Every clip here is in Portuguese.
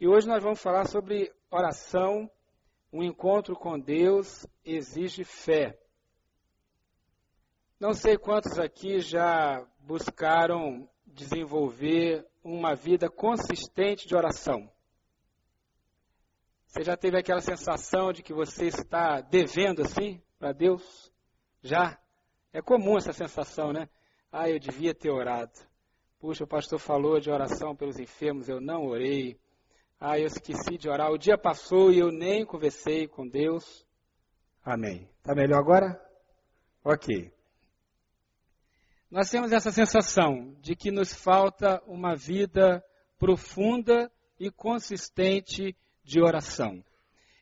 E hoje nós vamos falar sobre oração. Um encontro com Deus exige fé. Não sei quantos aqui já buscaram desenvolver uma vida consistente de oração. Você já teve aquela sensação de que você está devendo assim para Deus? Já? É comum essa sensação, né? Ah, eu devia ter orado. Puxa, o pastor falou de oração pelos enfermos, eu não orei. Ah, eu esqueci de orar. O dia passou e eu nem conversei com Deus. Amém. Está melhor agora? Ok. Nós temos essa sensação de que nos falta uma vida profunda e consistente de oração.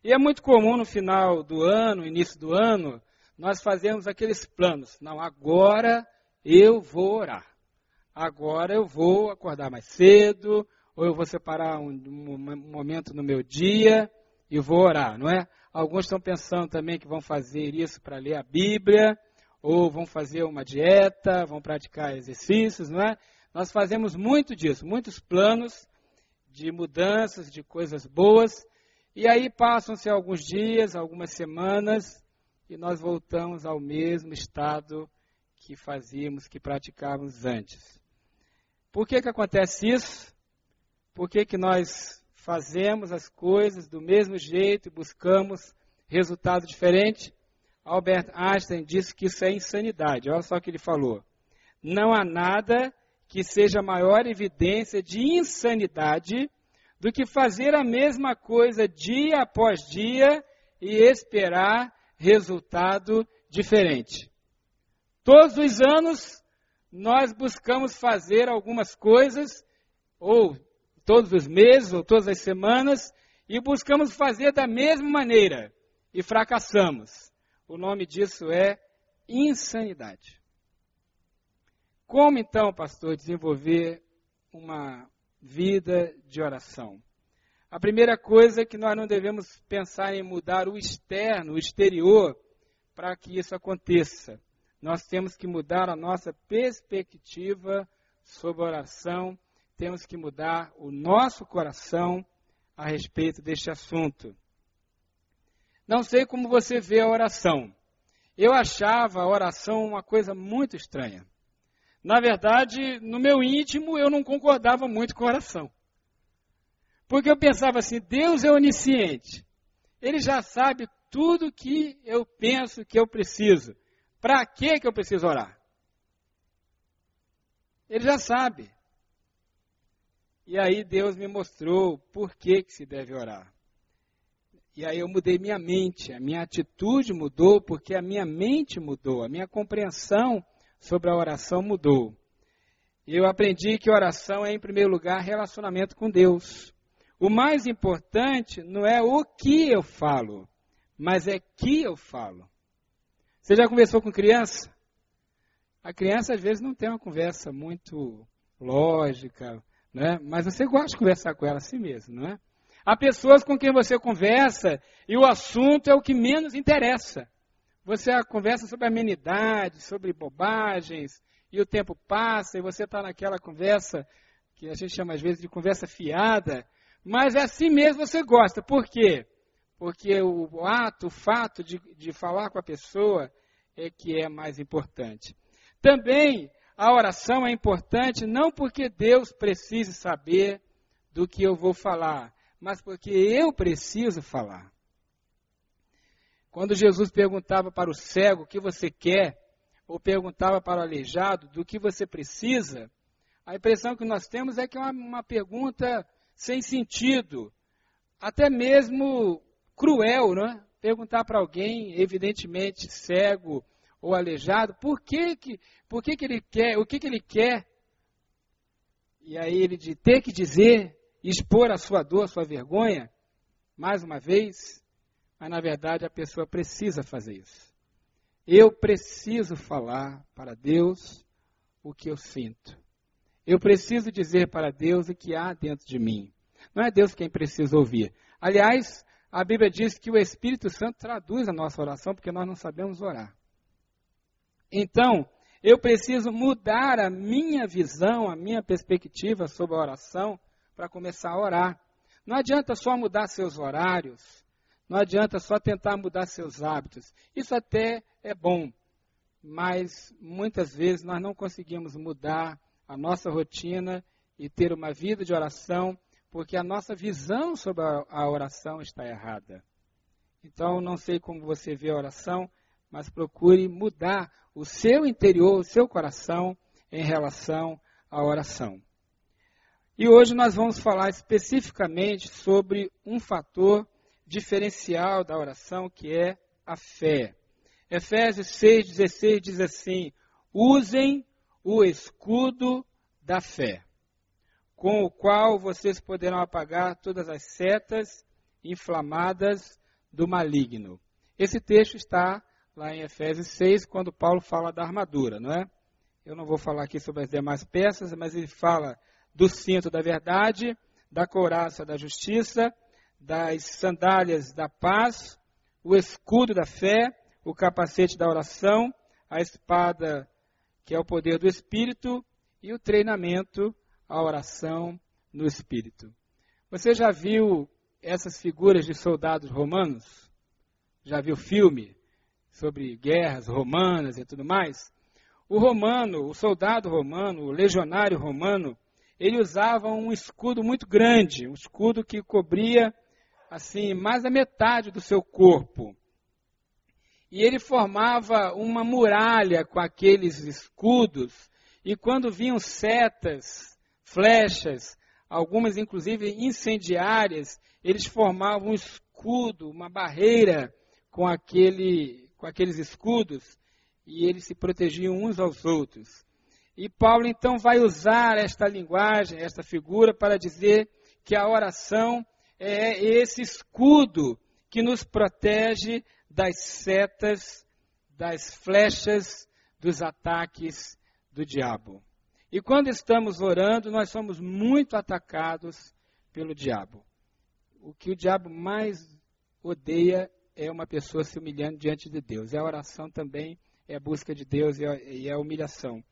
E é muito comum no final do ano, início do ano, nós fazemos aqueles planos. Não, agora eu vou orar agora eu vou acordar mais cedo, ou eu vou separar um, um, momento no meu dia e vou orar, não é? Alguns estão pensando também que vão fazer isso para ler a Bíblia, ou vão fazer uma dieta, vão praticar exercícios, não é? Nós fazemos muito disso, muitos planos de mudanças, de coisas boas, e aí passam-se alguns dias, algumas semanas, e nós voltamos ao mesmo estado que fazíamos, que praticávamos antes. Por que, que acontece isso? Por que, que nós fazemos as coisas do mesmo jeito e buscamos resultado diferente? Albert Einstein disse que isso é insanidade. Olha só o que ele falou. Não há nada que seja maior evidência de insanidade do que fazer a mesma coisa dia após dia e esperar resultado diferente. Todos os anos nós buscamos fazer algumas coisas, ou todos os meses, ou todas as semanas, e buscamos fazer da mesma maneira, e fracassamos. O nome disso é insanidade. Como então, pastor, desenvolver uma vida de oração? A primeira coisa é que nós não devemos pensar em mudar o externo, o exterior, para que isso aconteça nós temos que mudar a nossa perspectiva sobre a oração, temos que mudar o nosso coração a respeito deste assunto. Não sei como você vê a oração. Eu achava a oração uma coisa muito estranha. Na verdade, no meu íntimo, eu não concordava muito com a oração. Porque eu pensava assim: Deus é onisciente. Ele já sabe tudo que eu penso que eu preciso. Para que eu preciso orar? Ele já sabe. E aí Deus me mostrou por que, que se deve orar. E aí eu mudei minha mente, a minha atitude mudou porque a minha mente mudou, a minha compreensão sobre a oração mudou. Eu aprendi que oração é, em primeiro lugar, relacionamento com Deus. O mais importante não é o que eu falo, mas é que eu falo. Você já conversou com criança? A criança às vezes não tem uma conversa muito lógica, né? mas você gosta de conversar com ela assim mesmo, não é? Há pessoas com quem você conversa e o assunto é o que menos interessa. Você conversa sobre amenidade, sobre bobagens, e o tempo passa e você está naquela conversa que a gente chama às vezes de conversa fiada, mas é assim mesmo você gosta. Por quê? porque o ato, o fato de, de falar com a pessoa é que é mais importante. Também a oração é importante não porque Deus precise saber do que eu vou falar, mas porque eu preciso falar. Quando Jesus perguntava para o cego o que você quer, ou perguntava para o aleijado do que você precisa, a impressão que nós temos é que é uma, uma pergunta sem sentido, até mesmo cruel, né? Perguntar para alguém, evidentemente cego ou aleijado, por que que, por que, que ele quer, o que, que ele quer? E aí ele de ter que dizer, expor a sua dor, a sua vergonha, mais uma vez, mas na verdade a pessoa precisa fazer isso. Eu preciso falar para Deus o que eu sinto. Eu preciso dizer para Deus o que há dentro de mim. Não é Deus quem precisa ouvir. Aliás, a Bíblia diz que o Espírito Santo traduz a nossa oração porque nós não sabemos orar. Então, eu preciso mudar a minha visão, a minha perspectiva sobre a oração para começar a orar. Não adianta só mudar seus horários, não adianta só tentar mudar seus hábitos. Isso até é bom, mas muitas vezes nós não conseguimos mudar a nossa rotina e ter uma vida de oração, porque a nossa visão sobre a oração está errada. Então, não sei como você vê a oração, mas procure mudar o seu interior, o seu coração em relação à oração. E hoje nós vamos falar especificamente sobre um fator diferencial da oração que é a fé. Efésios 6,16 diz assim: usem o escudo da fé, com o qual vocês poderão apagar todas as setas inflamadas do maligno. Esse texto está lá em Efésios 6, quando Paulo fala da armadura, não é? Eu não vou falar aqui sobre as demais peças, mas ele fala do cinto da verdade, da couraça da justiça, das sandálias da paz, o escudo da fé, o capacete da oração, a espada, que é o poder do Espírito, e o treinamento, a oração no Espírito. Você já viu essas figuras de soldados romanos? Já viu filme sobre guerras romanas e tudo mais? O romano, o soldado romano, o legionário romano, ele usava um escudo muito grande, um escudo que cobria assim mais da metade do seu corpo. E ele formava uma muralha com aqueles escudos, e quando vinham setas, flechas, algumas inclusive incendiárias, eles formavam um escudo, uma barreira com, aquele, com aqueles escudos, e eles se protegiam uns aos outros. E Paulo então vai usar esta linguagem, esta figura, para dizer que a oração é esse escudo que nos protege das setas, das flechas, dos ataques do diabo. E quando estamos orando, nós somos muito atacados pelo diabo. O que o diabo mais odeia é uma pessoa se humilhando diante de Deus. A oração também é a busca de Deus e é a humilhação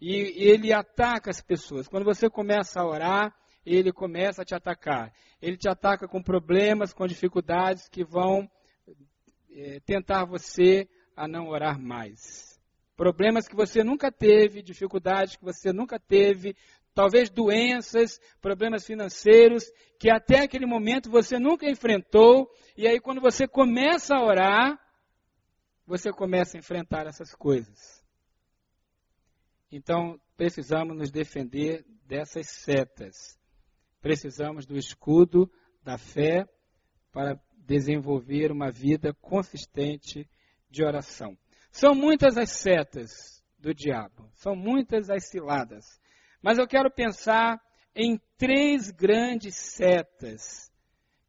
e ele ataca as pessoas. Quando você começa a orar, ele começa a te atacar. Ele te ataca com problemas, com dificuldades que vão é, tentar você a não orar mais. Problemas que você nunca teve, dificuldades que você nunca teve, talvez doenças, problemas financeiros que até aquele momento você nunca enfrentou, e aí quando você começa a orar, você começa a enfrentar essas coisas. Então, precisamos nos defender dessas setas. Precisamos do escudo da fé para desenvolver uma vida consistente de oração. São muitas as setas do diabo, são muitas as ciladas. Mas eu quero pensar em três grandes setas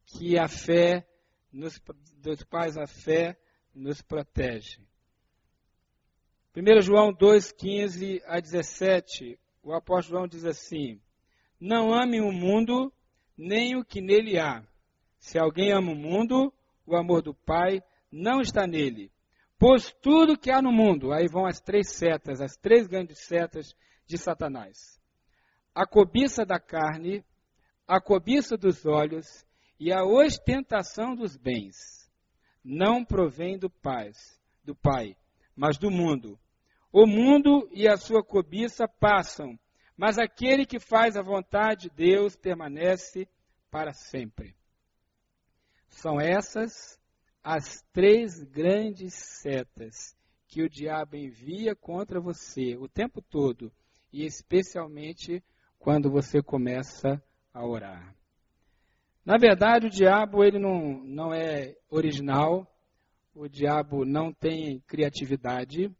que a fé, nos, dos quais a fé nos protege. 1 João 2, 15 a 17, o apóstolo João diz assim: Não amem o mundo, nem o que nele há. Se alguém ama o mundo, o amor do Pai não está nele. Pois tudo que há no mundo, aí vão as três setas, as três grandes setas de Satanás: a cobiça da carne, a cobiça dos olhos e a ostentação dos bens, não provém do Pai, do Pai, mas do mundo. O mundo e a sua cobiça passam, mas aquele que faz a vontade de Deus permanece para sempre. São essas as três grandes setas que o diabo envia contra você o tempo todo, e especialmente quando você começa a orar. Na verdade, o diabo ele não, não é original, o diabo não tem criatividade,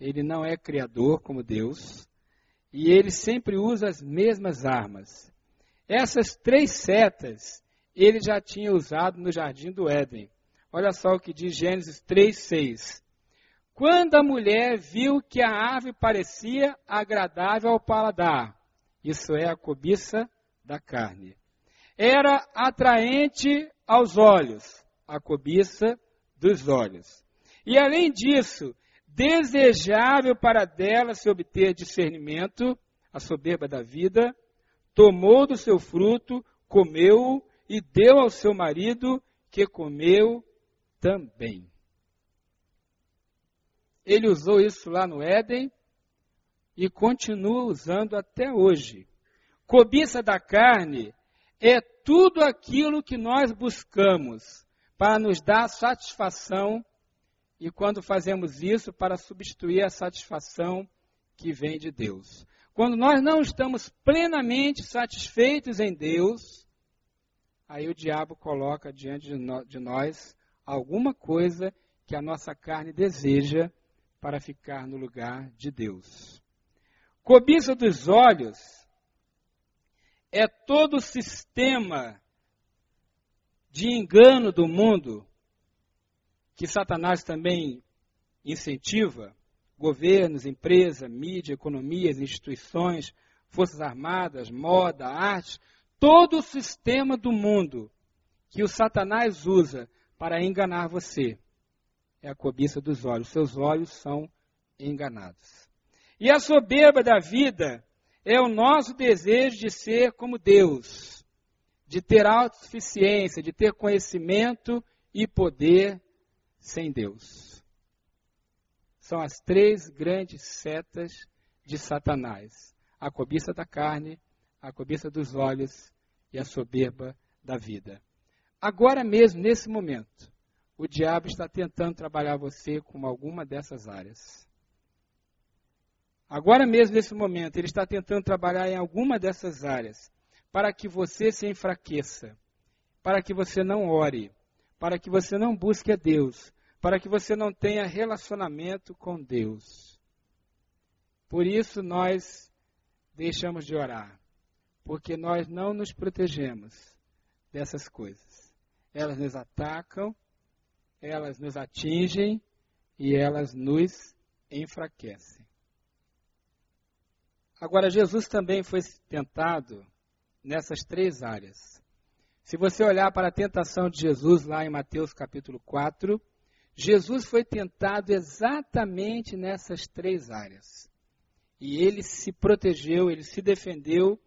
ele não é criador como Deus, e ele sempre usa as mesmas armas. Essas três setas ele já tinha usado no jardim do Éden. Olha só o que diz Gênesis 3:6. Quando a mulher viu que a árvore parecia agradável ao paladar, isso é a cobiça da carne. Era atraente aos olhos, a cobiça dos olhos. E além disso, desejável para dela se obter discernimento, a soberba da vida, tomou do seu fruto, comeu e deu ao seu marido, que comeu também. Ele usou isso lá no Éden e continua usando até hoje. Cobiça da carne é tudo aquilo que nós buscamos para nos dar satisfação e quando fazemos isso para substituir a satisfação que vem de Deus. Quando nós não estamos plenamente satisfeitos em Deus, aí o diabo coloca diante de nós alguma coisa que a nossa carne deseja para ficar no lugar de Deus. Cobiça dos olhos é todo o sistema de engano do mundo que Satanás também incentiva governos, empresas, mídia, economias, instituições, forças armadas, moda, arte, todo o sistema do mundo que o Satanás usa para enganar você é a cobiça dos olhos. Seus olhos são enganados. E a soberba da vida é o nosso desejo de ser como Deus, de ter autossuficiência, de ter conhecimento e poder sem Deus. São as três grandes setas de Satanás: a cobiça da carne, a cobiça dos olhos e a soberba da vida. Agora mesmo, nesse momento, o diabo está tentando trabalhar você com alguma dessas áreas. Agora mesmo, nesse momento, ele está tentando trabalhar em alguma dessas áreas para que você se enfraqueça, para que você não ore, para que você não busque a Deus, para que você não tenha relacionamento com Deus. Por isso nós deixamos de orar, porque nós não nos protegemos dessas coisas. Elas nos atacam, elas nos atingem e elas nos enfraquecem. Agora, Jesus também foi tentado nessas três áreas. Se você olhar para a tentação de Jesus lá em Mateus capítulo 4, Jesus foi tentado exatamente nessas três áreas. E ele se protegeu, ele se defendeu,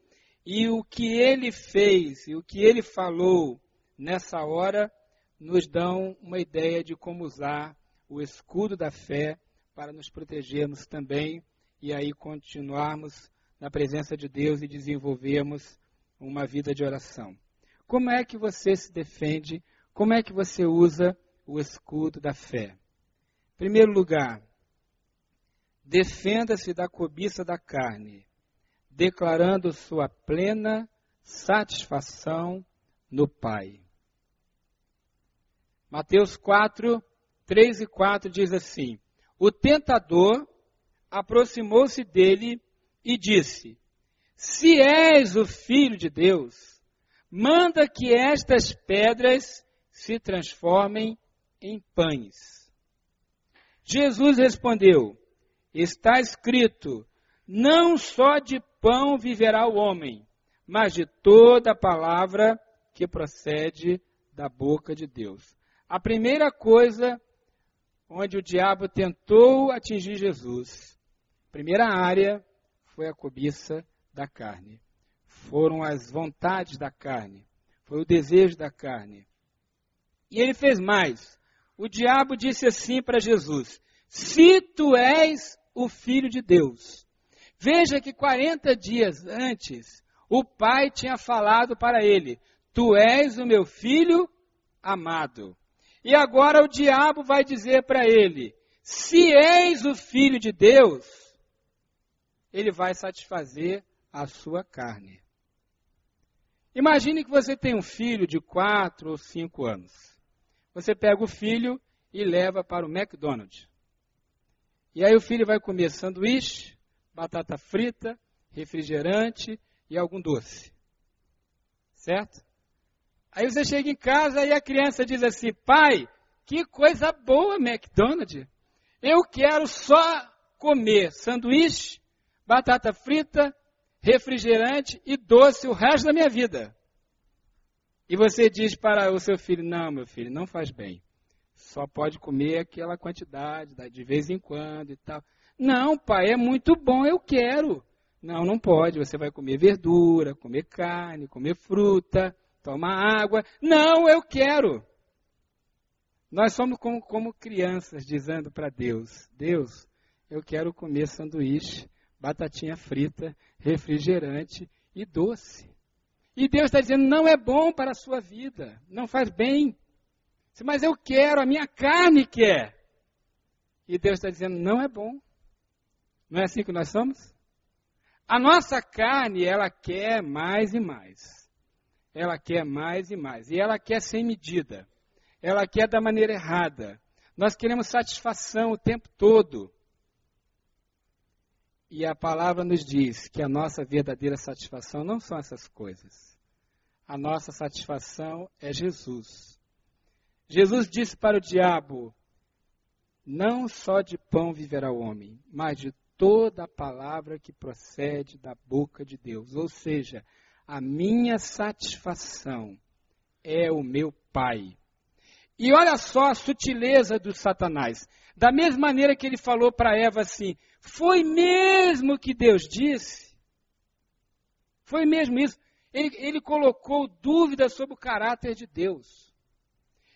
e o que ele fez e o que ele falou nessa hora nos dão uma ideia de como usar o escudo da fé para nos protegermos também e aí continuarmos na presença de Deus e desenvolvermos uma vida de oração. Como é que você se defende? Como é que você usa o escudo da fé. Em primeiro lugar, defenda-se da cobiça da carne, declarando sua plena satisfação no Pai. Mateus 4, 3 e 4 diz assim: O tentador aproximou-se dele e disse: Se és o filho de Deus, manda que estas pedras se transformem em pães. Jesus respondeu: Está escrito: Não só de pão viverá o homem, mas de toda palavra que procede da boca de Deus. A primeira coisa onde o diabo tentou atingir Jesus, primeira área foi a cobiça da carne. Foram as vontades da carne, foi o desejo da carne. E ele fez mais o diabo disse assim para Jesus: Se tu és o filho de Deus. Veja que 40 dias antes, o pai tinha falado para ele: Tu és o meu filho amado. E agora o diabo vai dizer para ele: Se és o filho de Deus, ele vai satisfazer a sua carne. Imagine que você tem um filho de 4 ou 5 anos. Você pega o filho e leva para o McDonald's. E aí o filho vai comer sanduíche, batata frita, refrigerante e algum doce. Certo? Aí você chega em casa e a criança diz assim: pai, que coisa boa McDonald's. Eu quero só comer sanduíche, batata frita, refrigerante e doce o resto da minha vida. E você diz para o seu filho: Não, meu filho, não faz bem. Só pode comer aquela quantidade, de vez em quando e tal. Não, pai, é muito bom, eu quero. Não, não pode. Você vai comer verdura, comer carne, comer fruta, toma água. Não, eu quero. Nós somos como, como crianças dizendo para Deus: Deus, eu quero comer sanduíche, batatinha frita, refrigerante e doce. E Deus está dizendo: não é bom para a sua vida, não faz bem. Mas eu quero, a minha carne quer. E Deus está dizendo: não é bom. Não é assim que nós somos? A nossa carne, ela quer mais e mais. Ela quer mais e mais. E ela quer sem medida. Ela quer da maneira errada. Nós queremos satisfação o tempo todo. E a palavra nos diz que a nossa verdadeira satisfação não são essas coisas. A nossa satisfação é Jesus. Jesus disse para o diabo: Não só de pão viverá o homem, mas de toda a palavra que procede da boca de Deus. Ou seja, a minha satisfação é o meu Pai. E olha só a sutileza do Satanás. Da mesma maneira que ele falou para Eva assim: Foi mesmo que Deus disse? Foi mesmo isso. Ele, ele colocou dúvidas sobre o caráter de Deus.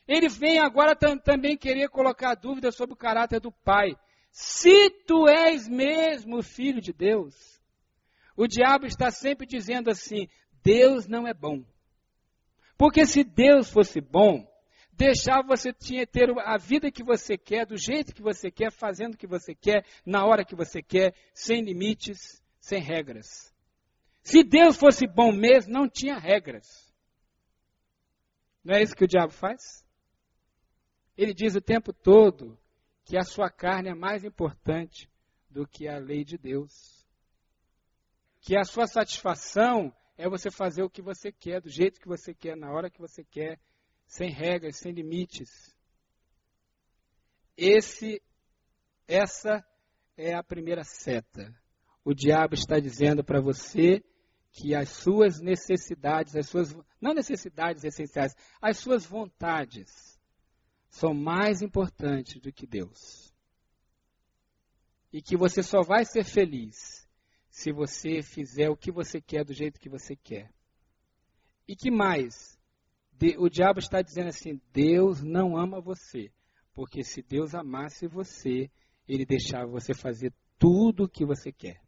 Ele vem agora também querer colocar dúvidas sobre o caráter do Pai. Se tu és mesmo filho de Deus, o diabo está sempre dizendo assim: Deus não é bom. Porque se Deus fosse bom, deixava você ter a vida que você quer, do jeito que você quer, fazendo o que você quer, na hora que você quer, sem limites, sem regras. Se Deus fosse bom mesmo, não tinha regras. Não é isso que o diabo faz? Ele diz o tempo todo que a sua carne é mais importante do que a lei de Deus. Que a sua satisfação é você fazer o que você quer, do jeito que você quer, na hora que você quer, sem regras, sem limites. Esse, essa é a primeira seta. O diabo está dizendo para você que as suas necessidades, as suas não necessidades essenciais, as suas vontades são mais importantes do que Deus. E que você só vai ser feliz se você fizer o que você quer do jeito que você quer. E que mais? O diabo está dizendo assim: Deus não ama você. Porque se Deus amasse você, ele deixava você fazer tudo o que você quer.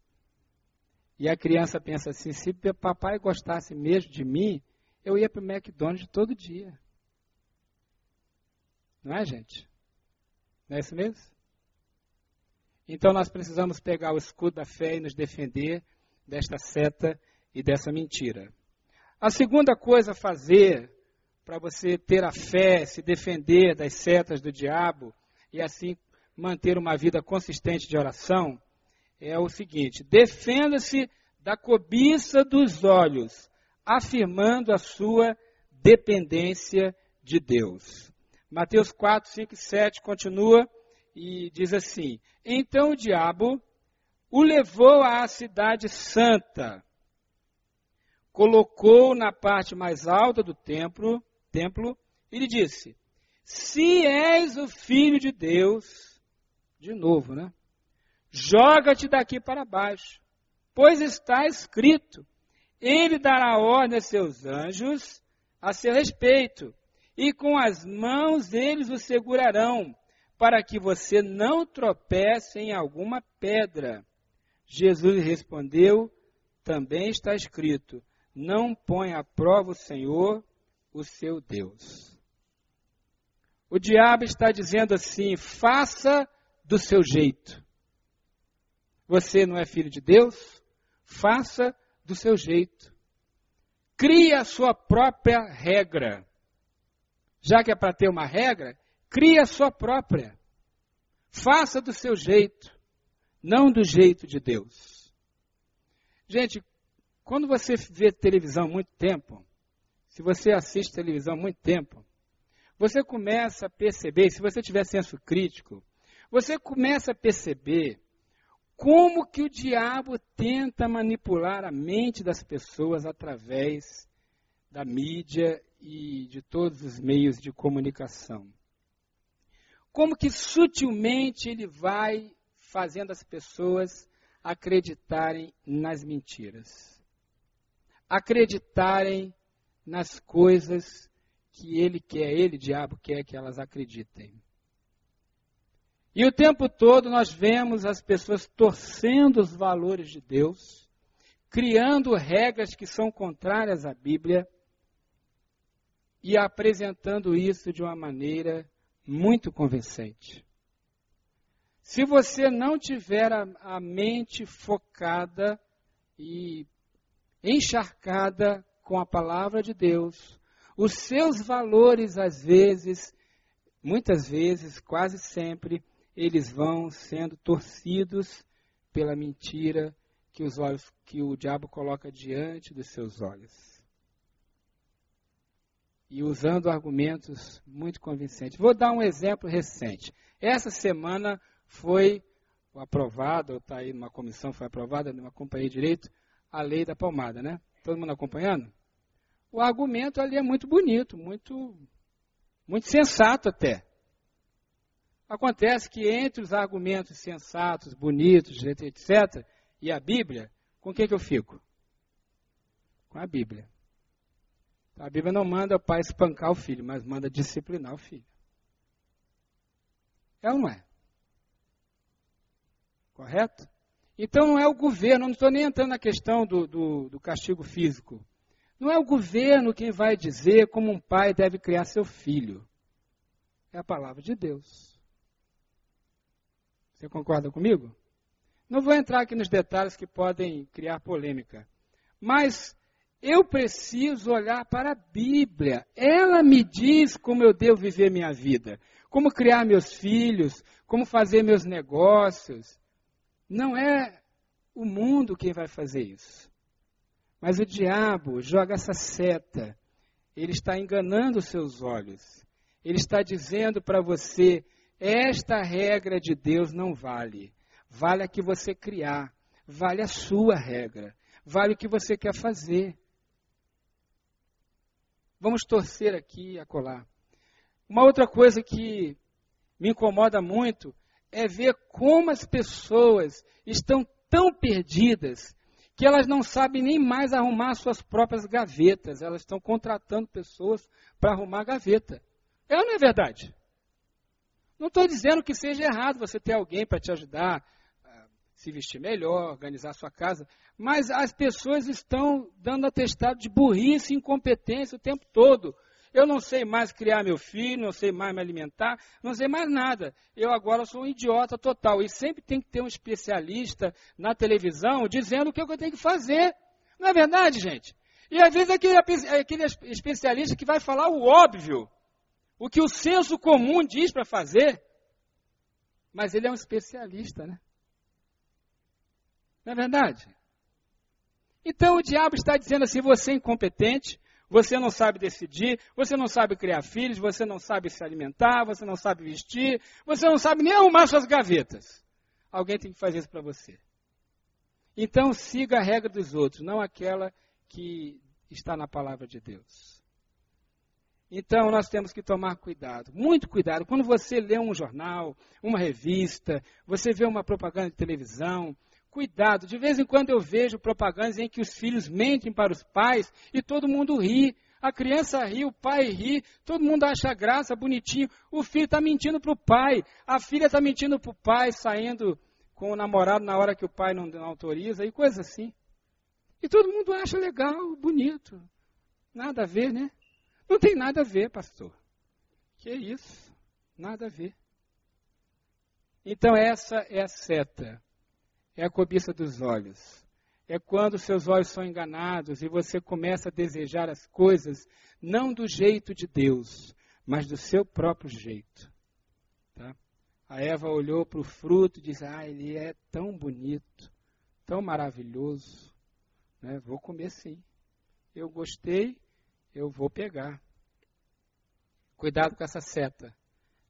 E a criança pensa assim: se papai gostasse mesmo de mim, eu ia para o McDonald's todo dia. Não é, gente? Não é isso mesmo? Então nós precisamos pegar o escudo da fé e nos defender desta seta e dessa mentira. A segunda coisa a fazer para você ter a fé, se defender das setas do diabo e assim manter uma vida consistente de oração é o seguinte: defenda-se da cobiça dos olhos, afirmando a sua dependência de Deus. Mateus 4, 5 e 7 continua e diz assim: Então o diabo o levou à cidade santa, colocou na parte mais alta do templo, templo e lhe disse: Se és o filho de Deus, de novo, né? Joga-te daqui para baixo, pois está escrito: Ele dará ordem a seus anjos a seu respeito e com as mãos eles o segurarão, para que você não tropece em alguma pedra. Jesus respondeu: Também está escrito: Não põe à prova o Senhor, o seu Deus. O diabo está dizendo assim: faça do seu jeito. Você não é filho de Deus? Faça do seu jeito. Crie a sua própria regra. Já que é para ter uma regra, crie a sua própria. Faça do seu jeito, não do jeito de Deus. Gente, quando você vê televisão muito tempo, se você assiste televisão há muito tempo, você começa a perceber, se você tiver senso crítico, você começa a perceber como que o diabo tenta manipular a mente das pessoas através da mídia e de todos os meios de comunicação. Como que sutilmente ele vai fazendo as pessoas acreditarem nas mentiras, acreditarem nas coisas que ele quer, ele, diabo, quer que elas acreditem. E o tempo todo nós vemos as pessoas torcendo os valores de Deus, criando regras que são contrárias à Bíblia e apresentando isso de uma maneira muito convincente. Se você não tiver a, a mente focada e encharcada com a palavra de Deus, os seus valores, às vezes, muitas vezes, quase sempre, eles vão sendo torcidos pela mentira que os olhos que o diabo coloca diante dos seus olhos. E usando argumentos muito convincentes. Vou dar um exemplo recente. Essa semana foi aprovada, está aí numa comissão, foi aprovada, não acompanhei direito, a lei da palmada, né? Todo mundo acompanhando? O argumento ali é muito bonito, muito, muito sensato até. Acontece que entre os argumentos sensatos, bonitos, etc., e a Bíblia, com o que, que eu fico? Com a Bíblia. A Bíblia não manda o pai espancar o filho, mas manda disciplinar o filho. É ou não é? Correto? Então não é o governo, não estou nem entrando na questão do, do, do castigo físico. Não é o governo quem vai dizer como um pai deve criar seu filho. É a palavra de Deus. Você concorda comigo? Não vou entrar aqui nos detalhes que podem criar polêmica. Mas eu preciso olhar para a Bíblia. Ela me diz como eu devo viver minha vida, como criar meus filhos, como fazer meus negócios. Não é o mundo quem vai fazer isso. Mas o diabo joga essa seta. Ele está enganando os seus olhos. Ele está dizendo para você: esta regra de Deus não vale. Vale a que você criar. Vale a sua regra. Vale o que você quer fazer. Vamos torcer aqui e acolá. Uma outra coisa que me incomoda muito é ver como as pessoas estão tão perdidas que elas não sabem nem mais arrumar suas próprias gavetas. Elas estão contratando pessoas para arrumar gaveta. É ou não é verdade? Não estou dizendo que seja errado você ter alguém para te ajudar a se vestir melhor, organizar sua casa, mas as pessoas estão dando atestado de burrice e incompetência o tempo todo. Eu não sei mais criar meu filho, não sei mais me alimentar, não sei mais nada. Eu agora sou um idiota total. E sempre tem que ter um especialista na televisão dizendo o que eu tenho que fazer. Não é verdade, gente? E às vezes é aquele, é aquele especialista que vai falar o óbvio, o que o senso comum diz para fazer. Mas ele é um especialista, né? Não é verdade? Então o diabo está dizendo assim: você é incompetente, você não sabe decidir, você não sabe criar filhos, você não sabe se alimentar, você não sabe vestir, você não sabe nem arrumar suas gavetas. Alguém tem que fazer isso para você. Então siga a regra dos outros, não aquela que está na palavra de Deus. Então nós temos que tomar cuidado, muito cuidado. Quando você lê um jornal, uma revista, você vê uma propaganda de televisão, cuidado. De vez em quando eu vejo propagandas em que os filhos mentem para os pais e todo mundo ri. A criança ri, o pai ri, todo mundo acha graça, bonitinho. O filho está mentindo para o pai, a filha está mentindo para o pai, saindo com o namorado na hora que o pai não, autoriza e coisa assim. E todo mundo acha legal, bonito. Nada a ver, né? Não tem nada a ver, pastor. Que isso? Nada a ver. Então essa é a seta é a cobiça dos olhos. É quando seus olhos são enganados e você começa a desejar as coisas não do jeito de Deus, mas do seu próprio jeito. Tá? A Eva olhou para o fruto e disse: Ah, ele é tão bonito, tão maravilhoso. Né? Vou comer sim. Eu gostei, eu vou pegar. Cuidado com essa seta.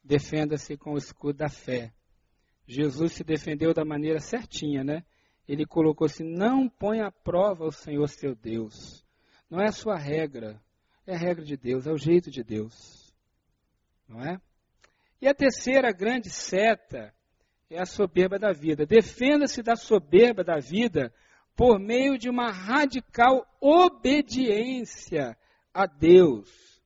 Defenda-se com o escudo da fé. Jesus se defendeu da maneira certinha, né? Ele colocou assim: não põe à prova o Senhor seu Deus. Não é a sua regra, é a regra de Deus, é o jeito de Deus. Não é? E a terceira grande seta é a soberba da vida. Defenda-se da soberba da vida por meio de uma radical obediência a Deus.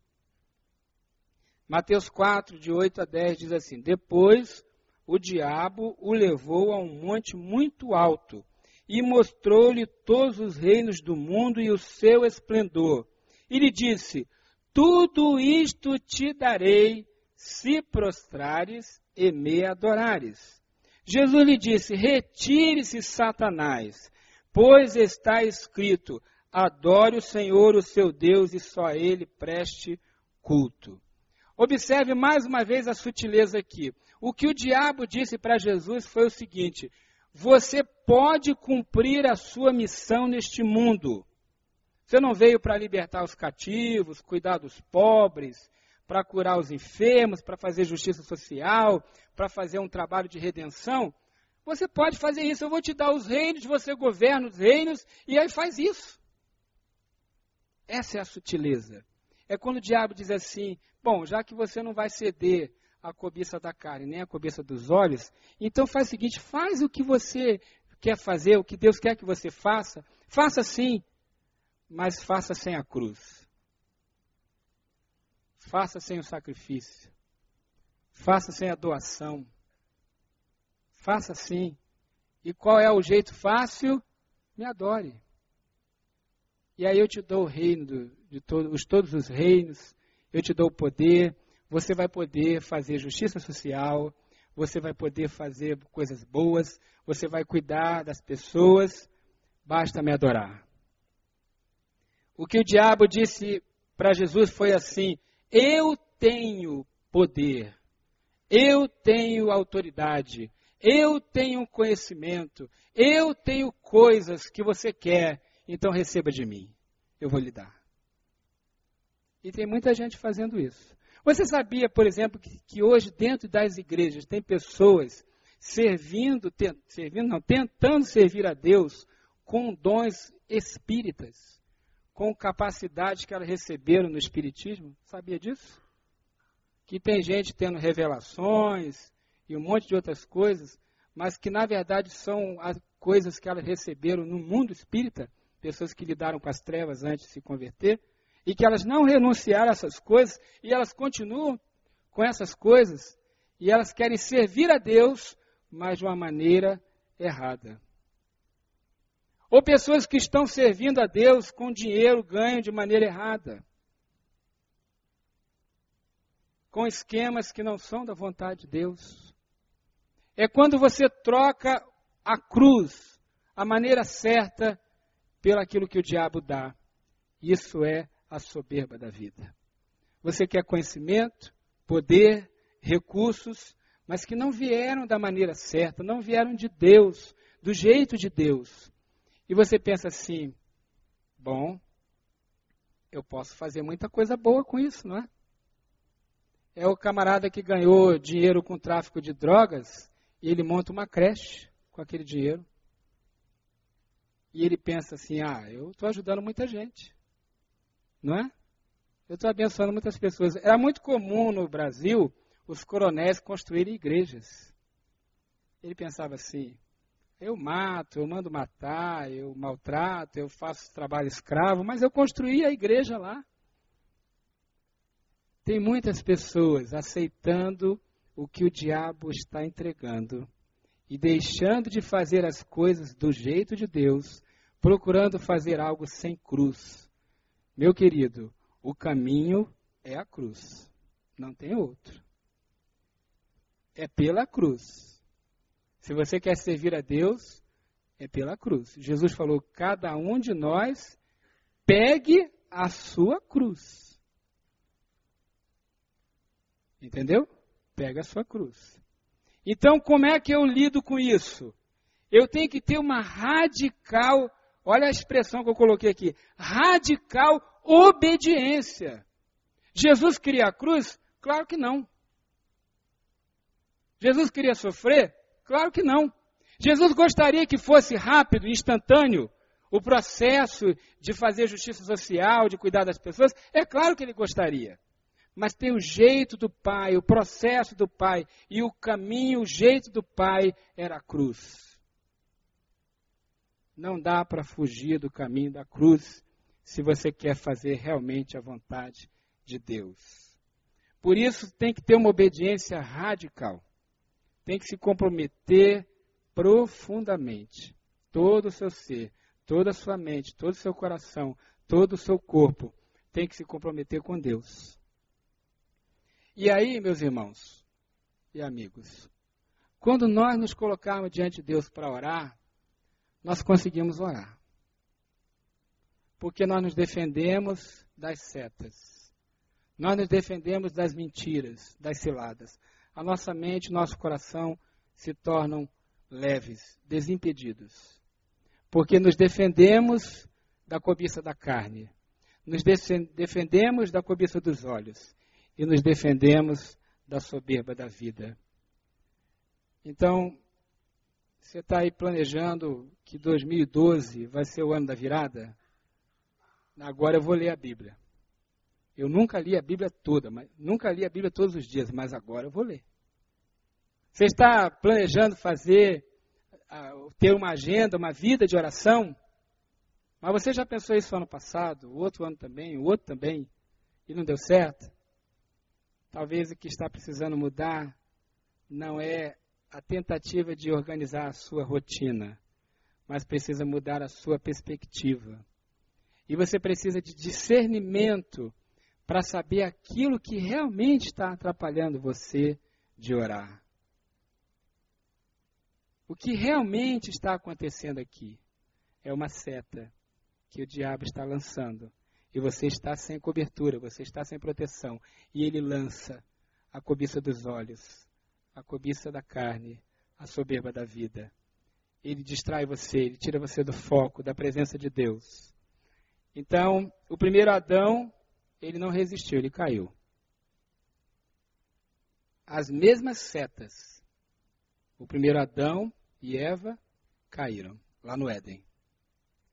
Mateus 4, de 8 a 10 diz assim: Depois o diabo o levou a um monte muito alto e mostrou-lhe todos os reinos do mundo e o seu esplendor. E lhe disse: Tudo isto te darei se prostrares e me adorares. Jesus lhe disse: Retire-se, Satanás, pois está escrito: Adore o Senhor, o seu Deus, e só a ele preste culto. Observe mais uma vez a sutileza aqui. O que o diabo disse para Jesus foi o seguinte: você pode cumprir a sua missão neste mundo. Você não veio para libertar os cativos, cuidar dos pobres, para curar os enfermos, para fazer justiça social, para fazer um trabalho de redenção. Você pode fazer isso. Eu vou te dar os reinos, você governa os reinos e aí faz isso. Essa é a sutileza. É quando o diabo diz assim: bom, já que você não vai ceder a cobiça da carne, nem a cobiça dos olhos. Então faz o seguinte, faz o que você quer fazer, o que Deus quer que você faça. Faça sim, mas faça sem a cruz. Faça sem o sacrifício. Faça sem a doação. Faça sim. E qual é o jeito fácil? Me adore. E aí eu te dou o reino de todos, todos os reinos, eu te dou o poder, você vai poder fazer justiça social, você vai poder fazer coisas boas, você vai cuidar das pessoas, basta me adorar. O que o diabo disse para Jesus foi assim: Eu tenho poder, eu tenho autoridade, eu tenho conhecimento, eu tenho coisas que você quer, então receba de mim, eu vou lhe dar. E tem muita gente fazendo isso. Você sabia, por exemplo, que, que hoje dentro das igrejas tem pessoas servindo, servindo não, tentando servir a Deus com dons espíritas, com capacidade que elas receberam no espiritismo? Sabia disso? Que tem gente tendo revelações e um monte de outras coisas, mas que na verdade são as coisas que elas receberam no mundo espírita, pessoas que lidaram com as trevas antes de se converter e que elas não renunciaram a essas coisas e elas continuam com essas coisas e elas querem servir a Deus, mas de uma maneira errada. Ou pessoas que estão servindo a Deus com dinheiro ganho de maneira errada. Com esquemas que não são da vontade de Deus. É quando você troca a cruz, a maneira certa, pelo aquilo que o diabo dá. Isso é a soberba da vida. Você quer conhecimento, poder, recursos, mas que não vieram da maneira certa, não vieram de Deus, do jeito de Deus. E você pensa assim: bom, eu posso fazer muita coisa boa com isso, não é? É o camarada que ganhou dinheiro com tráfico de drogas e ele monta uma creche com aquele dinheiro. E ele pensa assim: ah, eu estou ajudando muita gente. Não é? Eu estou abençoando muitas pessoas. Era muito comum no Brasil os coronéis construírem igrejas. Ele pensava assim: eu mato, eu mando matar, eu maltrato, eu faço trabalho escravo, mas eu construí a igreja lá. Tem muitas pessoas aceitando o que o diabo está entregando e deixando de fazer as coisas do jeito de Deus, procurando fazer algo sem cruz. Meu querido, o caminho é a cruz, não tem outro. É pela cruz. Se você quer servir a Deus, é pela cruz. Jesus falou: cada um de nós pegue a sua cruz. Entendeu? Pega a sua cruz. Então, como é que eu lido com isso? Eu tenho que ter uma radical, olha a expressão que eu coloquei aqui, radical obediência. Jesus queria a cruz? Claro que não. Jesus queria sofrer? Claro que não. Jesus gostaria que fosse rápido, instantâneo, o processo de fazer justiça social, de cuidar das pessoas? É claro que ele gostaria. Mas tem o jeito do Pai, o processo do Pai, e o caminho, o jeito do Pai era a cruz. Não dá para fugir do caminho da cruz se você quer fazer realmente a vontade de Deus. Por isso, tem que ter uma obediência radical. Tem que se comprometer profundamente. Todo o seu ser, toda a sua mente, todo o seu coração, todo o seu corpo tem que se comprometer com Deus. E aí, meus irmãos e amigos, quando nós nos colocarmos diante de Deus para orar, nós conseguimos orar. Porque nós nos defendemos das setas. Nós nos defendemos das mentiras, das ciladas. A nossa mente nosso coração se tornam leves, desimpedidos. Porque nos defendemos da cobiça da carne, nos defendemos da cobiça dos olhos e nos defendemos da soberba da vida. Então, você está aí planejando que 2012 vai ser o ano da virada? Agora eu vou ler a Bíblia. Eu nunca li a Bíblia toda, mas nunca li a Bíblia todos os dias, mas agora eu vou ler. Você está planejando fazer, ter uma agenda, uma vida de oração? Mas você já pensou isso ano passado, o outro ano também, o outro também, e não deu certo? Talvez o que está precisando mudar não é a tentativa de organizar a sua rotina, mas precisa mudar a sua perspectiva. E você precisa de discernimento para saber aquilo que realmente está atrapalhando você de orar. O que realmente está acontecendo aqui é uma seta que o diabo está lançando. E você está sem cobertura, você está sem proteção. E ele lança a cobiça dos olhos, a cobiça da carne, a soberba da vida. Ele distrai você, ele tira você do foco, da presença de Deus. Então, o primeiro Adão, ele não resistiu, ele caiu. As mesmas setas. O primeiro Adão e Eva caíram lá no Éden.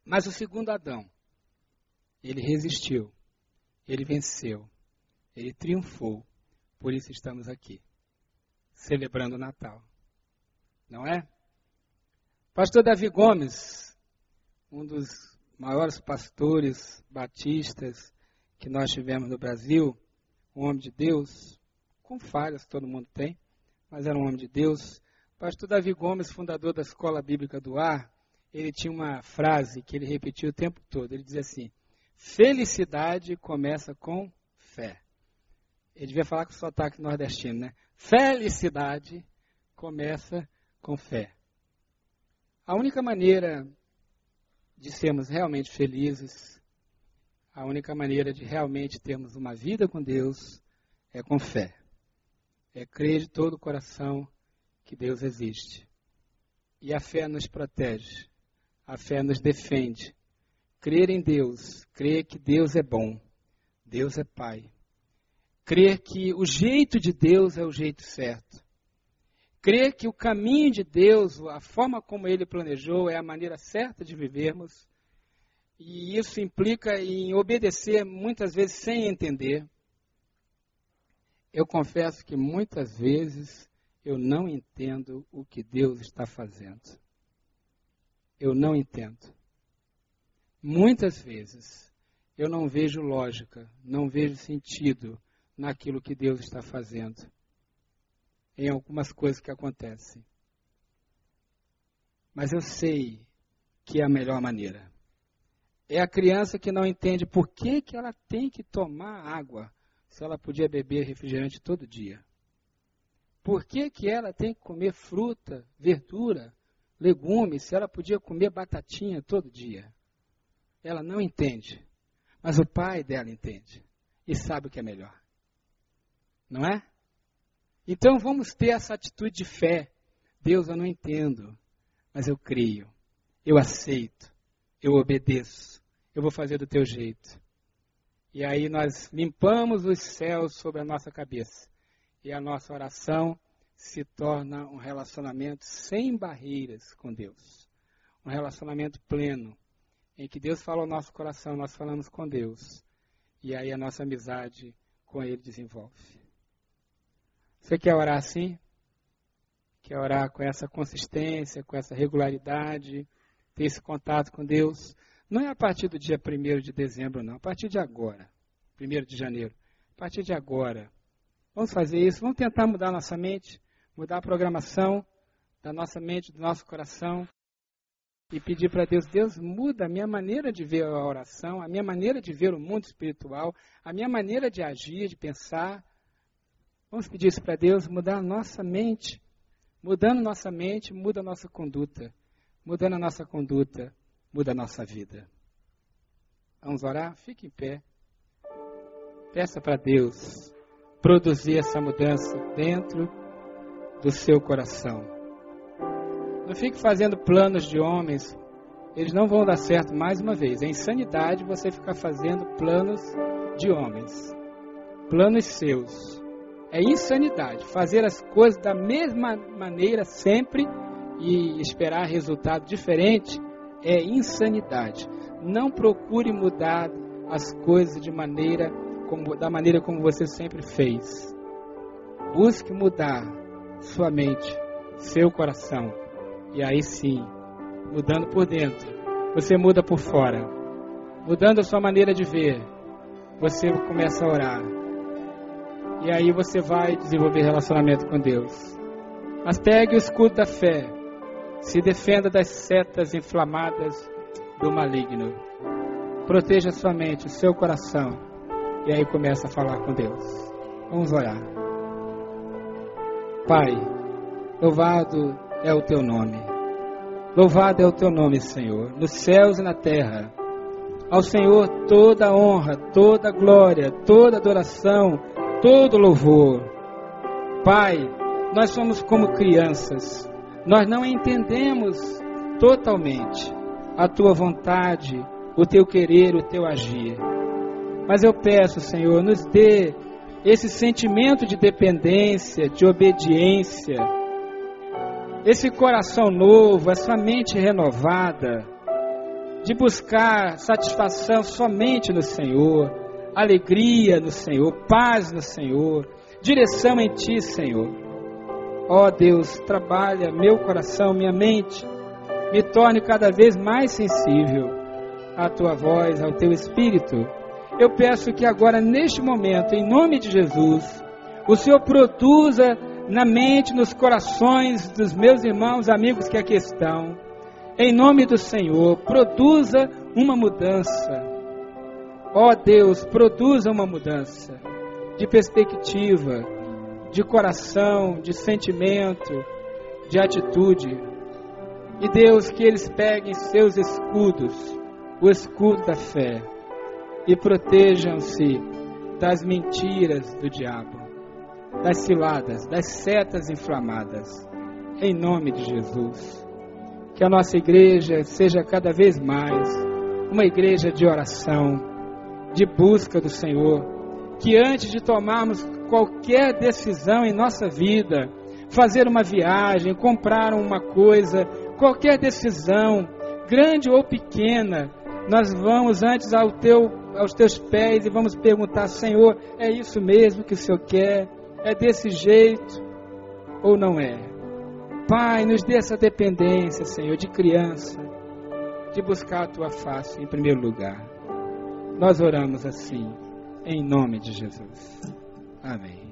Mas o segundo Adão, ele resistiu, ele venceu, ele triunfou. Por isso estamos aqui celebrando o Natal. Não é? Pastor Davi Gomes, um dos maiores pastores batistas que nós tivemos no Brasil, um homem de Deus, com falhas todo mundo tem, mas era um homem de Deus. Pastor Davi Gomes, fundador da Escola Bíblica do Ar, ele tinha uma frase que ele repetia o tempo todo. Ele dizia assim: Felicidade começa com fé. Ele devia falar com o sotaque nordestino, né? Felicidade começa com fé. A única maneira de sermos realmente felizes, a única maneira de realmente termos uma vida com Deus é com fé. É crer de todo o coração que Deus existe. E a fé nos protege, a fé nos defende. Crer em Deus, crer que Deus é bom, Deus é Pai, Crer que o jeito de Deus é o jeito certo. Crer que o caminho de Deus, a forma como ele planejou, é a maneira certa de vivermos. E isso implica em obedecer muitas vezes sem entender. Eu confesso que muitas vezes eu não entendo o que Deus está fazendo. Eu não entendo. Muitas vezes eu não vejo lógica, não vejo sentido naquilo que Deus está fazendo, em algumas coisas que acontecem. Mas eu sei que é a melhor maneira. É a criança que não entende por que, que ela tem que tomar água se ela podia beber refrigerante todo dia. Por que, que ela tem que comer fruta, verdura, legumes, se ela podia comer batatinha todo dia? Ela não entende. Mas o pai dela entende e sabe o que é melhor. Não é? Então vamos ter essa atitude de fé. Deus, eu não entendo, mas eu creio, eu aceito, eu obedeço, eu vou fazer do teu jeito. E aí nós limpamos os céus sobre a nossa cabeça. E a nossa oração se torna um relacionamento sem barreiras com Deus. Um relacionamento pleno, em que Deus fala ao nosso coração, nós falamos com Deus. E aí a nossa amizade com Ele desenvolve. Você quer orar assim? Quer orar com essa consistência, com essa regularidade, ter esse contato com Deus? Não é a partir do dia 1 de dezembro, não. A partir de agora. 1 de janeiro. A partir de agora. Vamos fazer isso. Vamos tentar mudar nossa mente, mudar a programação da nossa mente, do nosso coração. E pedir para Deus, Deus, muda a minha maneira de ver a oração, a minha maneira de ver o mundo espiritual, a minha maneira de agir, de pensar. Vamos pedir isso para Deus, mudar a nossa mente. Mudando nossa mente, muda a nossa conduta. Mudando a nossa conduta, muda a nossa vida. Vamos orar? Fique em pé. Peça para Deus produzir essa mudança dentro do seu coração. Não fique fazendo planos de homens, eles não vão dar certo mais uma vez. É insanidade você ficar fazendo planos de homens, planos seus. É insanidade fazer as coisas da mesma maneira sempre e esperar resultado diferente é insanidade. Não procure mudar as coisas de maneira como, da maneira como você sempre fez. Busque mudar sua mente, seu coração. E aí sim, mudando por dentro, você muda por fora. Mudando a sua maneira de ver, você começa a orar. E aí você vai desenvolver relacionamento com Deus. Mas pegue o escudo da fé se defenda das setas inflamadas do maligno. Proteja sua mente, o seu coração. E aí começa a falar com Deus. Vamos orar. Pai, louvado é o teu nome. Louvado é o teu nome, Senhor, nos céus e na terra. Ao Senhor toda honra, toda glória, toda adoração, todo louvor. Pai, nós somos como crianças nós não entendemos totalmente a tua vontade, o teu querer, o teu agir. Mas eu peço, Senhor, nos dê esse sentimento de dependência, de obediência, esse coração novo, essa mente renovada, de buscar satisfação somente no Senhor, alegria no Senhor, paz no Senhor, direção em Ti, Senhor. Ó oh Deus, trabalha meu coração, minha mente, me torne cada vez mais sensível à tua voz, ao teu espírito. Eu peço que agora, neste momento, em nome de Jesus, o Senhor produza na mente, nos corações dos meus irmãos, amigos que aqui estão, em nome do Senhor, produza uma mudança. Ó oh Deus, produza uma mudança de perspectiva de coração, de sentimento, de atitude. E Deus, que eles peguem seus escudos, o escudo da fé, e protejam-se das mentiras do diabo, das ciladas, das setas inflamadas, em nome de Jesus. Que a nossa igreja seja cada vez mais uma igreja de oração, de busca do Senhor, que antes de tomarmos qualquer decisão em nossa vida, fazer uma viagem, comprar uma coisa, qualquer decisão, grande ou pequena, nós vamos antes ao teu, aos teus pés e vamos perguntar: Senhor, é isso mesmo que o Senhor quer? É desse jeito ou não é? Pai, nos dê essa dependência, Senhor, de criança, de buscar a tua face em primeiro lugar. Nós oramos assim, em nome de Jesus. Amém.